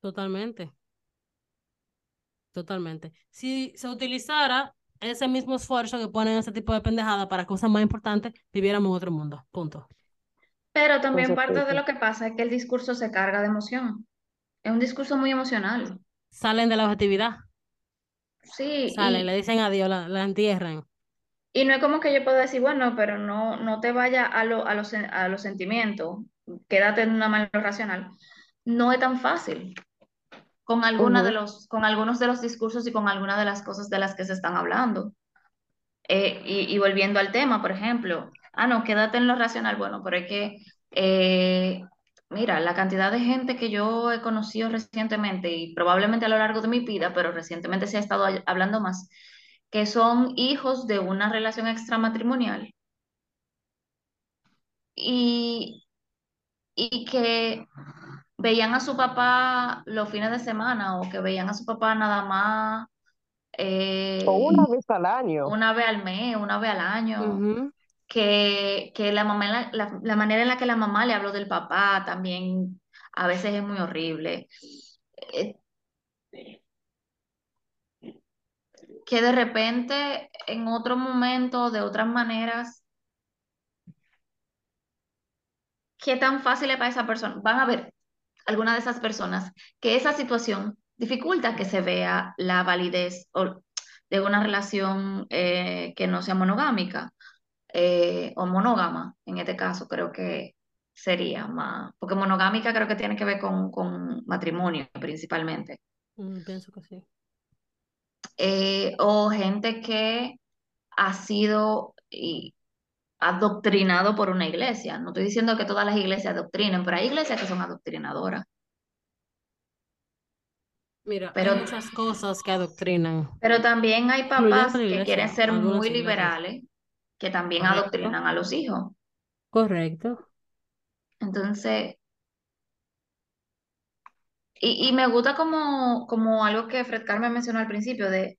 Totalmente. Totalmente. Si se utilizara ese mismo esfuerzo que ponen ese tipo de pendejada para cosas más importantes, viviéramos en otro mundo. Punto. Pero también parte de lo que pasa es que el discurso se carga de emoción. Es un discurso muy emocional. Salen de la objetividad, Sí, salen, y, le dicen adiós, la, la entierran. y no es como que yo puedo decir, bueno, pero no, no te vayas a, lo, a, los, a los sentimientos, quédate en una manera racional. No es tan fácil con, alguna de Ujú. los, con algunos de los discursos y con algunas de las cosas de las que se están hablando. Eh, y, y volviendo al tema, por ejemplo, ah, no, quédate en lo racional. Bueno, pero es que, eh, mira, la cantidad de gente que yo he conocido recientemente y probablemente a lo largo de mi vida, pero recientemente se ha estado hablando más, que son hijos de una relación extramatrimonial y, y que veían a su papá los fines de semana o que veían a su papá nada más eh, O una vez al año. una vez al mes, una vez al año. Que, que la mamá, la- la manera en la que la mamá le habló del papá también a veces es muy horrible. Eh, que de repente en otro momento, de otras maneras, ¿qué tan fácil es para esa persona? Van a ver algunas de esas personas que esa situación dificulta que se vea la validez de una relación eh, que no sea monogámica. eh, o monógama, en este caso creo que sería más, porque monogámica creo que tiene que ver con, con matrimonio principalmente. Mm, pienso que sí. Eh, o gente que ha sido y, adoctrinado por una iglesia. No estoy diciendo que todas las iglesias adoctrinen, pero hay iglesias que son adoctrinadoras. Mira, Pero- hay muchas cosas que adoctrinan. Pero también hay papás que quieren ser muy liberales, que también Correcto. adoctrinan a los hijos. Correcto. Entonces, y, y me gusta como, como algo que Fred Carmen mencionó al principio, de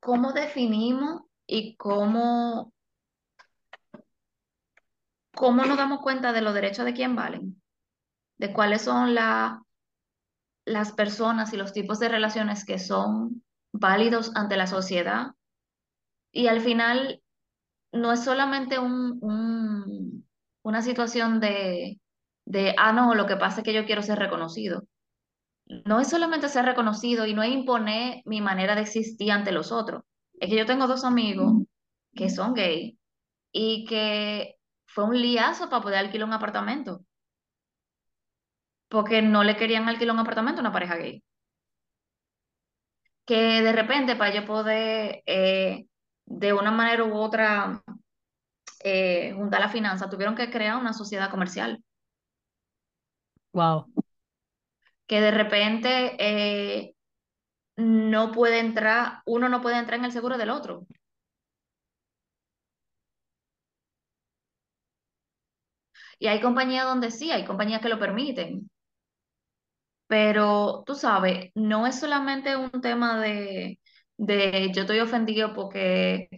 cómo definimos y cómo, cómo nos damos cuenta de los derechos de quién valen, de cuáles son la- las personas y los tipos de relaciones que son válidos ante la sociedad. Y al final no es solamente un, un- una situación de, de, ah, no, lo que pasa es que yo quiero ser reconocido. No es solamente ser reconocido y no es imponer mi manera de existir ante los otros. Es que yo tengo dos amigos que son gay y que fue un liazo para poder alquilar un apartamento. Porque no le querían alquilar un apartamento a una pareja gay. Que de repente para yo poder eh, de una manera u otra eh, juntar la finanza, tuvieron que crear una sociedad comercial. Wow. Que de repente eh, no puede entrar, uno no puede entrar en el seguro del otro. Y hay compañías donde sí, hay compañías que lo permiten. Pero tú sabes, no es solamente un tema de, de yo estoy ofendido porque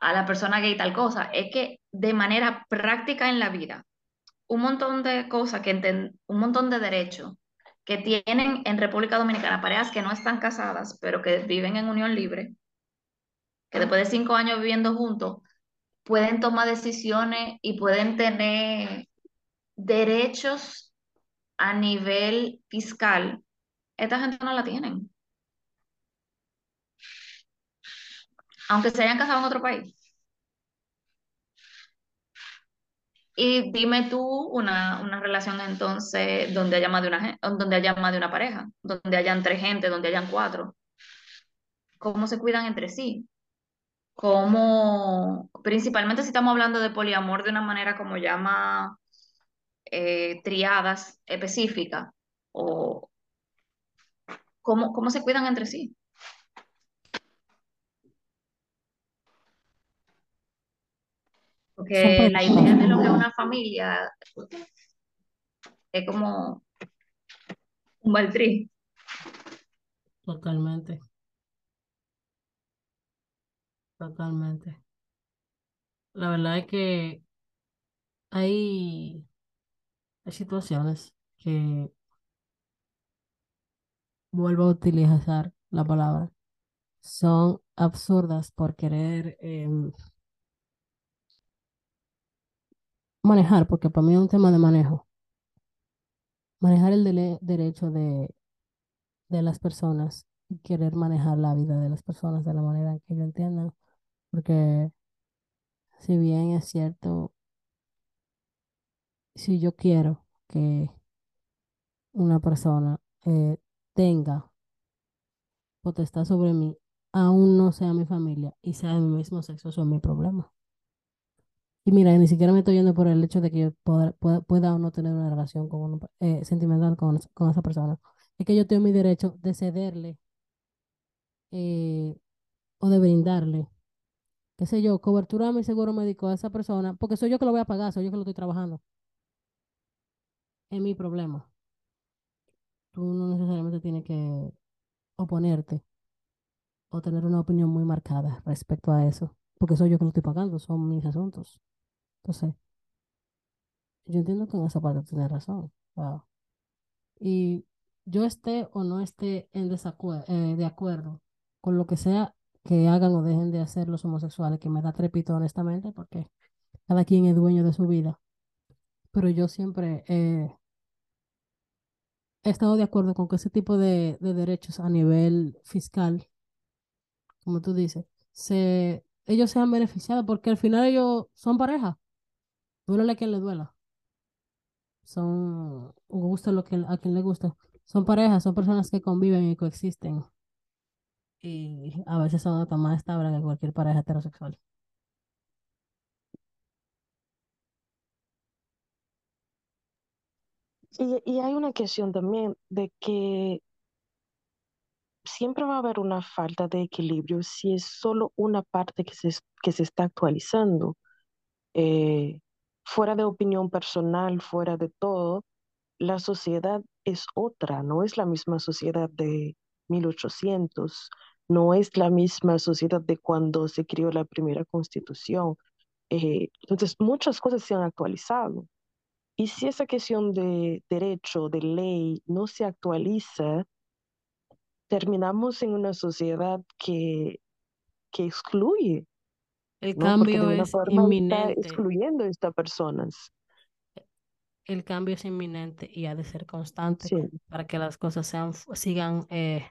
a la persona gay tal cosa, es que de manera práctica en la vida, un montón de cosas que un montón de derechos que tienen en República Dominicana parejas que no están casadas, pero que viven en unión libre, que después de cinco años viviendo juntos, pueden tomar decisiones y pueden tener derechos a nivel fiscal. Esta gente no la tienen. Aunque se hayan casado en otro país. Y dime tú una, una relación entonces donde haya más de una, donde haya más de una pareja, donde hayan tres gente, donde hayan cuatro. ¿Cómo se cuidan entre sí? ¿Cómo, principalmente si estamos hablando de poliamor de una manera como llama eh, triadas específicas, o cómo, cómo se cuidan entre sí? Porque la idea de lo que es una familia es como un baltrí. Totalmente. Totalmente. La verdad es que hay, hay situaciones que vuelvo a utilizar la palabra. Son absurdas por querer em, manejar, porque para mí es un tema de manejo. Manejar el dele- derecho de, de las personas y querer manejar la vida de las personas de la manera que ellos entiendan. Porque si bien es cierto, si yo quiero que una persona eh, tenga potestad sobre mí, aún no sea mi familia y sea de mi mismo sexo, eso es mi problema. Y mira, ni siquiera me estoy yendo por el hecho de que yo pueda, pueda, o no tener una relación con eh, sentimental con, con esa persona. Es que yo tengo mi derecho de cederle eh, o de brindarle, qué sé yo, cobertura a mi seguro médico a esa persona, porque soy yo que lo voy a pagar, soy yo que lo estoy trabajando. Es mi problema. Tú no necesariamente tienes que oponerte o tener una opinión muy marcada respecto a eso, porque soy yo que lo estoy pagando, son mis asuntos. Entonces, yo entiendo que en esa parte tienes razón. Y yo esté o no esté en desacuerdo, de acuerdo con lo que sea que hagan o dejen de hacer los homosexuales, que me da trepito honestamente, porque cada quien es dueño de su vida. Pero yo siempre eh, he estado de acuerdo con que ese tipo de, de derechos a nivel fiscal, como tú dices, se ellos sean beneficiados, porque al final ellos son pareja. Duele a quien le duela. Son, gusta lo que, a quien le gusta. Son parejas, son personas que conviven y coexisten. Y a veces son más estable que cualquier pareja heterosexual. Y, y hay una cuestión también de que siempre va a haber una falta de equilibrio si es solo una parte que se, que se está actualizando. Eh, fuera de opinión personal, fuera de todo, la sociedad es otra, no es la misma sociedad de 1800, no es la misma sociedad de cuando se creó la primera constitución. Eh, entonces, muchas cosas se han actualizado. Y si esa cuestión de derecho, de ley, no se actualiza, terminamos en una sociedad que, que excluye. El cambio es inminente. excluyendo a estas personas. El cambio es inminente y ha de ser constante para que las cosas sean, sigan eh,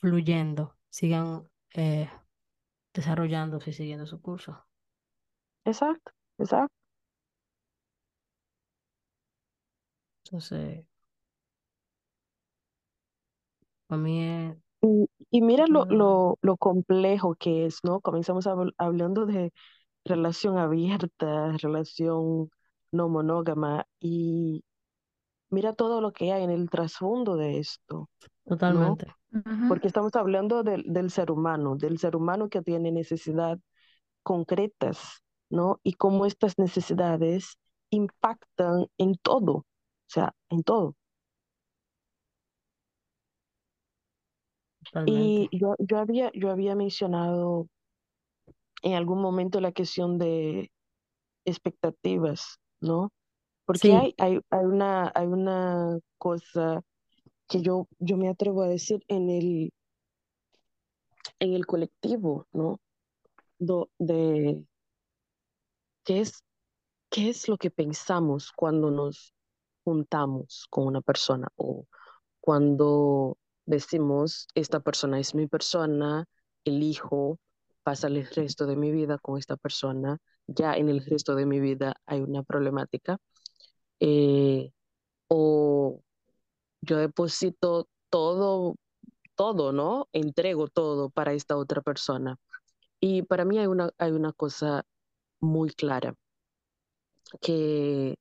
fluyendo, sigan eh, desarrollándose y siguiendo su curso. Exacto, exacto. Entonces, para mí es... Y, mira lo, lo, lo, complejo que es, ¿no? Comenzamos hablando de relación abierta, relación no monógama, y mira todo lo que hay en el trasfondo de esto. Totalmente. Porque estamos hablando del, del ser humano, del ser humano que tiene necesidades concretas, ¿no? Y cómo estas necesidades impactan en todo sea, en todo. Y yo, yo, había, yo había mencionado en algún momento la cuestión de expectativas, ¿no? Porque hay, hay, hay, una, hay una cosa que yo, yo me atrevo a decir en el, en el colectivo, ¿no? de qué es, qué es lo que pensamos cuando nos juntamos con una persona o cuando decimos, esta persona es mi persona, elijo pasar el resto de mi vida con esta persona, ya en el resto de mi vida hay una problemática, eh, o yo deposito todo, todo, ¿no? Entrego todo para esta otra persona. Y para mí hay una, hay una cosa muy clara, que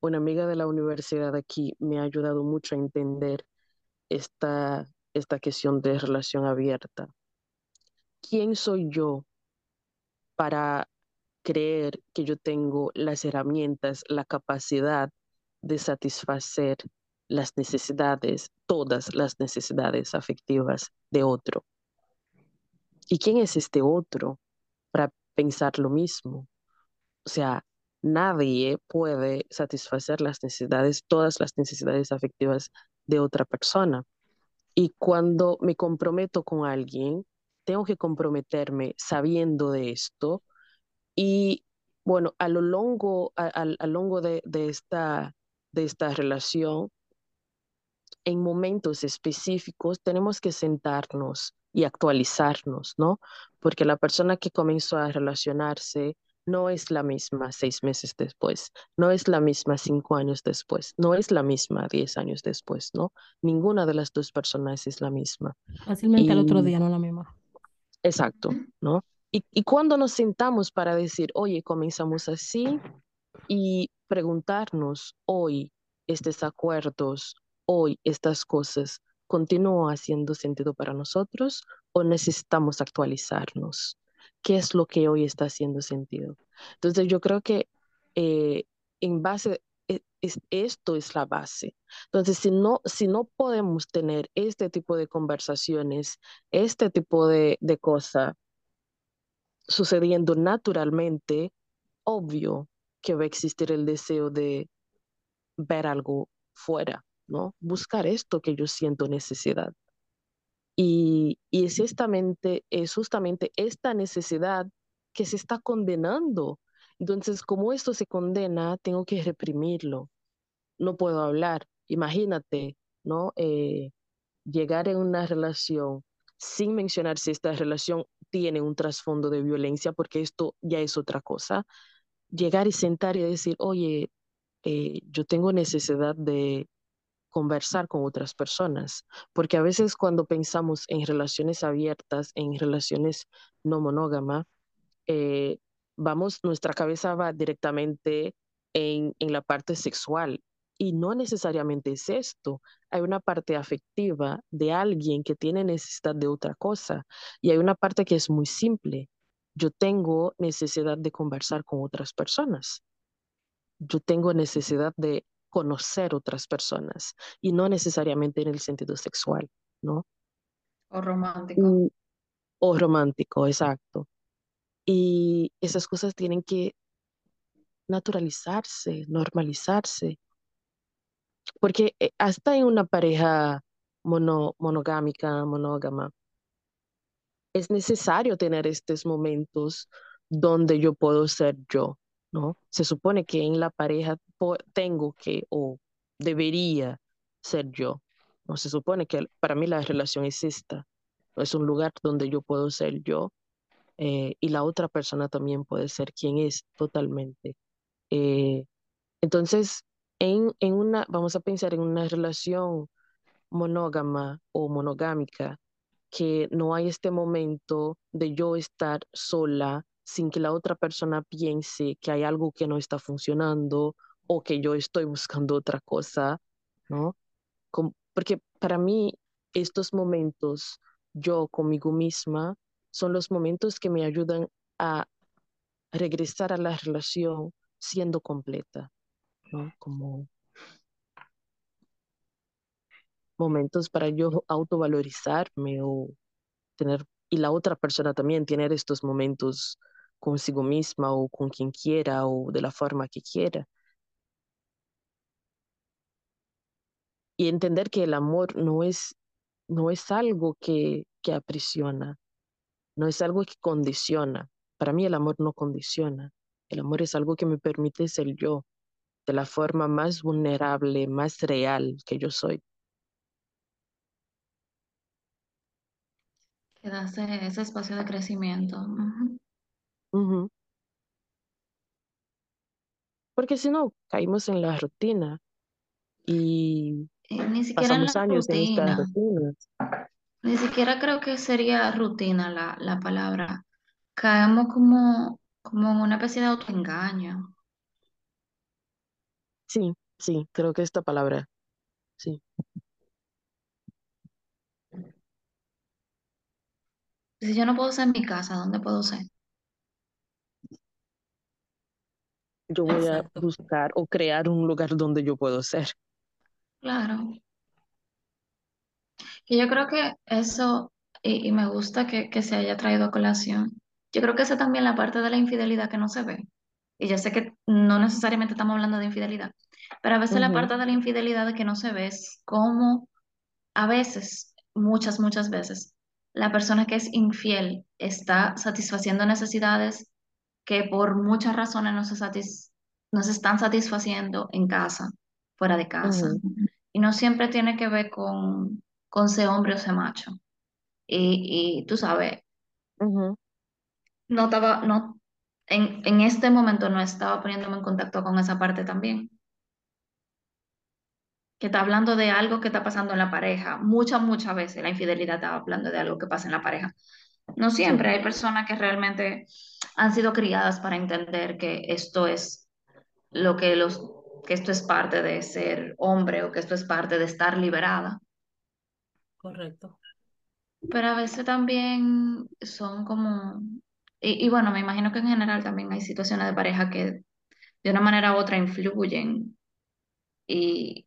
una amiga de la universidad aquí me ha ayudado mucho a entender esta, esta cuestión de relación abierta. ¿Quién soy yo para creer que yo tengo las herramientas, la capacidad de satisfacer las necesidades, todas las necesidades afectivas de otro? ¿Y quién es este otro para pensar lo mismo? O sea, nadie puede satisfacer las necesidades, todas las necesidades afectivas de otra persona. Y cuando me comprometo con alguien, tengo que comprometerme sabiendo de esto. Y bueno, a lo largo, a, largo de, esta, de esta relación, en momentos específicos tenemos que sentarnos y actualizarnos, ¿no? Porque la persona que comenzó a relacionarse no es la misma seis meses después, no es la misma cinco años después, no es la misma diez años después, ¿no? Ninguna de las dos personas es la misma. Fácilmente el otro día no la misma. Exacto, ¿no? Y, y cuando nos sentamos para decir, oye, comenzamos así y preguntarnos hoy estos acuerdos, hoy estas cosas, ¿continúan haciendo sentido para nosotros o necesitamos actualizarnos? qué es lo que hoy está haciendo sentido. Entonces yo creo que eh, en base, e, esto es la base. Entonces si no, si no podemos tener este tipo de conversaciones, este tipo de, de cosas sucediendo naturalmente, obvio que va a existir el deseo de ver algo fuera, ¿no? Buscar esto que yo siento necesidad. Y, es, justamente, es justamente esta necesidad que se está condenando. Entonces, como esto se condena, tengo que reprimirlo. No puedo hablar. Imagínate, ¿no? Eh, llegar en una relación sin mencionar si esta relación tiene un trasfondo de violencia, porque esto ya es otra cosa. Llegar y sentar y decir, oye, eh, yo tengo necesidad de conversar con otras personas, porque a veces cuando pensamos en relaciones abiertas, en relaciones no monógamas, eh, vamos, nuestra cabeza va directamente en, en la parte sexual y no necesariamente es esto. Hay una parte afectiva de alguien que tiene necesidad de otra cosa y hay una parte que es muy simple. Yo tengo necesidad de conversar con otras personas. Yo tengo necesidad de conocer otras personas y no necesariamente en el sentido sexual, ¿no? O romántico. Y- o romántico, exacto. Y esas cosas tienen que naturalizarse, normalizarse, porque eh, hasta en una pareja mono, monogámica, monógama, es necesario tener estos momentos donde yo puedo ser yo, ¿no? Se supone que en la pareja tengo que o debería ser yo, ¿no? Se supone que para mí la relación es esta. Es un lugar donde yo puedo ser yo eh, y la otra persona también puede ser quien es totalmente. Eh, entonces, en, en una, vamos a pensar en una relación monógama o monogámica, que no hay este momento de yo estar sola sin que la otra persona piense que hay algo que no está funcionando o que yo estoy buscando otra cosa, ¿no? Porque para mí estos momentos, yo conmigo misma, son los momentos que me ayudan a regresar a la relación siendo completa, ¿no? Como momentos para yo autovalorizarme o tener, y la otra persona también tener estos momentos consigo misma o con quien quiera o de la forma que quiera. Y entender que el amor no es, no es algo que, que aprisiona, no es algo que condiciona. Para mí el amor no condiciona. El amor es algo que me permite ser yo de la forma más vulnerable, más real que yo soy. Ese, espacio de crecimiento. Ujú. Porque si no, caímos en la rutina y Y ni siquiera en pasamos la años en estas rutina. rutinas. Ni siquiera creo que sería rutina la, la palabra. Caemos como, como en una especie de autoengaño. Sí, sí, creo que esta palabra, sí. Si yo no puedo ser en mi casa, ¿dónde puedo ser? Yo voy a buscar o crear un lugar donde yo puedo ser. Claro. Y yo creo que eso, y, y me gusta que, que se haya traído a colación, yo creo que esa también la parte de la infidelidad que no se ve. Y yo sé que no necesariamente estamos hablando de infidelidad, pero a veces la parte de la infidelidad que no se ve es como a veces, muchas, muchas veces, la persona que es infiel está satisfaciendo necesidades que por muchas razones no se, satis- no se están satisfaciendo en casa, fuera de casa. Y no siempre tiene que ver con, con ser hombre o ser macho. Y, y tú sabes, no estaba, no, en, en este momento no estaba poniéndome en contacto con esa parte también. Que está hablando de algo que está pasando en la pareja. Muchas, muchas veces la infidelidad está hablando de algo que pasa en la pareja. No siempre hay personas que realmente han sido criadas para entender que esto es lo que los, que esto es parte de ser hombre o que esto es parte de estar liberada. Correcto. Pero a veces también son como, y, y bueno, me imagino que en general también hay situaciones de pareja que de una manera u otra influyen y,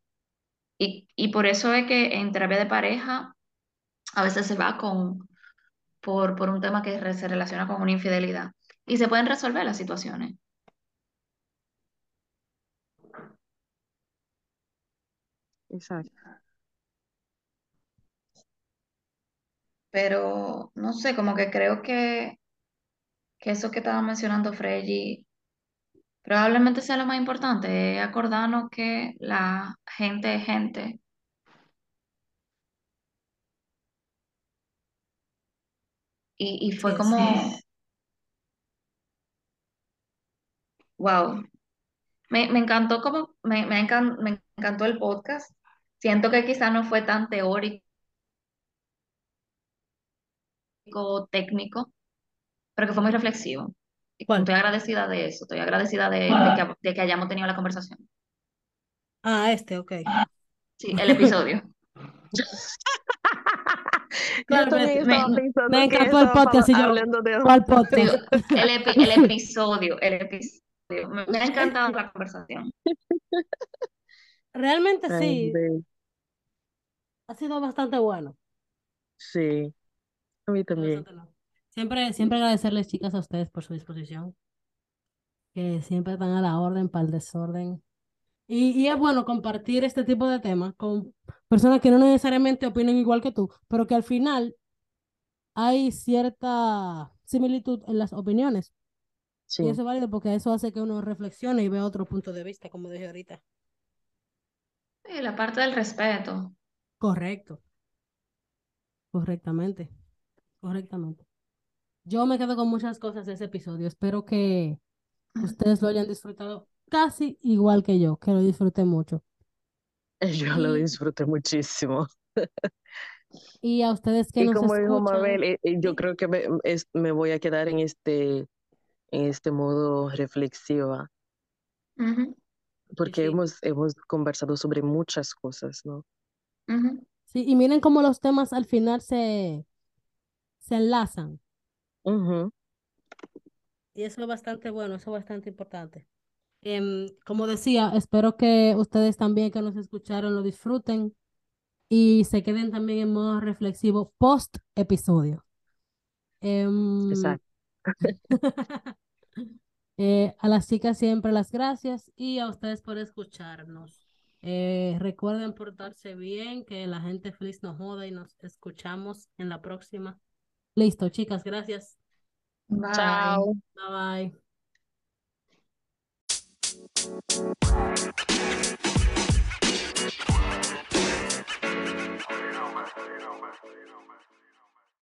y, y por eso es que en terapia de pareja a veces se va con, por, por un tema que se relaciona con una infidelidad y se pueden resolver las situaciones. exacto. Pero no sé, como que creo que, que eso que estaba mencionando Freddy probablemente sea lo más importante, acordarnos que la gente es gente Y, y fue como, sí. wow, me, me encantó como, me, me, encan- me encantó el podcast. Siento que quizá no fue tan teórico, técnico, pero que fue muy reflexivo. Estoy agradecida de eso, estoy agradecida de, de que, de que hayamos tenido la conversación. Ah, este, ok. Sí, el episodio. Claro, me- encantó el podcast y yo, de ¿Cuál podcast? el, epi- el episodio, el episodio. Me, me ha encantado la conversación. Realmente sí, ha sido bastante bueno. Sí, a mí también. Siempre, siempre agradecerles, chicas, a ustedes por su disposición, que siempre están a la orden para el desorden. Y, y es bueno compartir este tipo de temas con personas que no necesariamente opinen igual que tú, pero que al hay cierta similitud en las opiniones. Sí, Y eso es válido porque eso hace que uno reflexione y vea otro punto de vista, como dije ahorita. Sí, la parte del respeto. Correcto. Correctamente. Correctamente. Yo me quedo con muchas cosas de ese episodio. Espero que ustedes lo hayan disfrutado casi igual que yo, que lo disfruté mucho. yo lo disfruté muchísimo. y a ustedes que Y nos como dijo escuchan, Mabel, eh, eh, yo creo que me, es- me voy a quedar en este, en este modo reflexiva, porque sí. hemos, hemos conversado sobre muchas cosas, ¿no? Sí, y miren cómo los temas al final se, se enlazan. Y eso es bastante bueno, eso es bastante importante. Em, como decía, espero que ustedes también que nos escucharon lo disfruten y se queden también en modo reflexivo post episodio. Em, Exacto. eh, a las chicas siempre las gracias y a ustedes por escucharnos. Eh, recuerden portarse bien, que la gente feliz nos joda y nos escuchamos en la próxima. Listo, chicas, gracias. Bye. Chao. Bye bye. You know, man. You. You know, man.